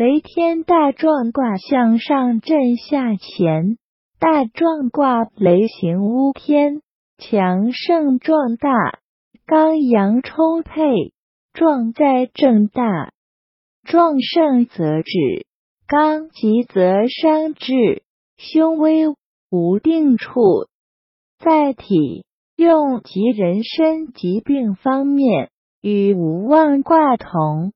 雷天大壮卦向上震下乾，大壮卦雷行乌天，强盛壮大，刚阳充沛，壮在正大，壮盛则止，刚极则伤志，凶危无定处。在体用及人身疾病方面，与无妄卦同。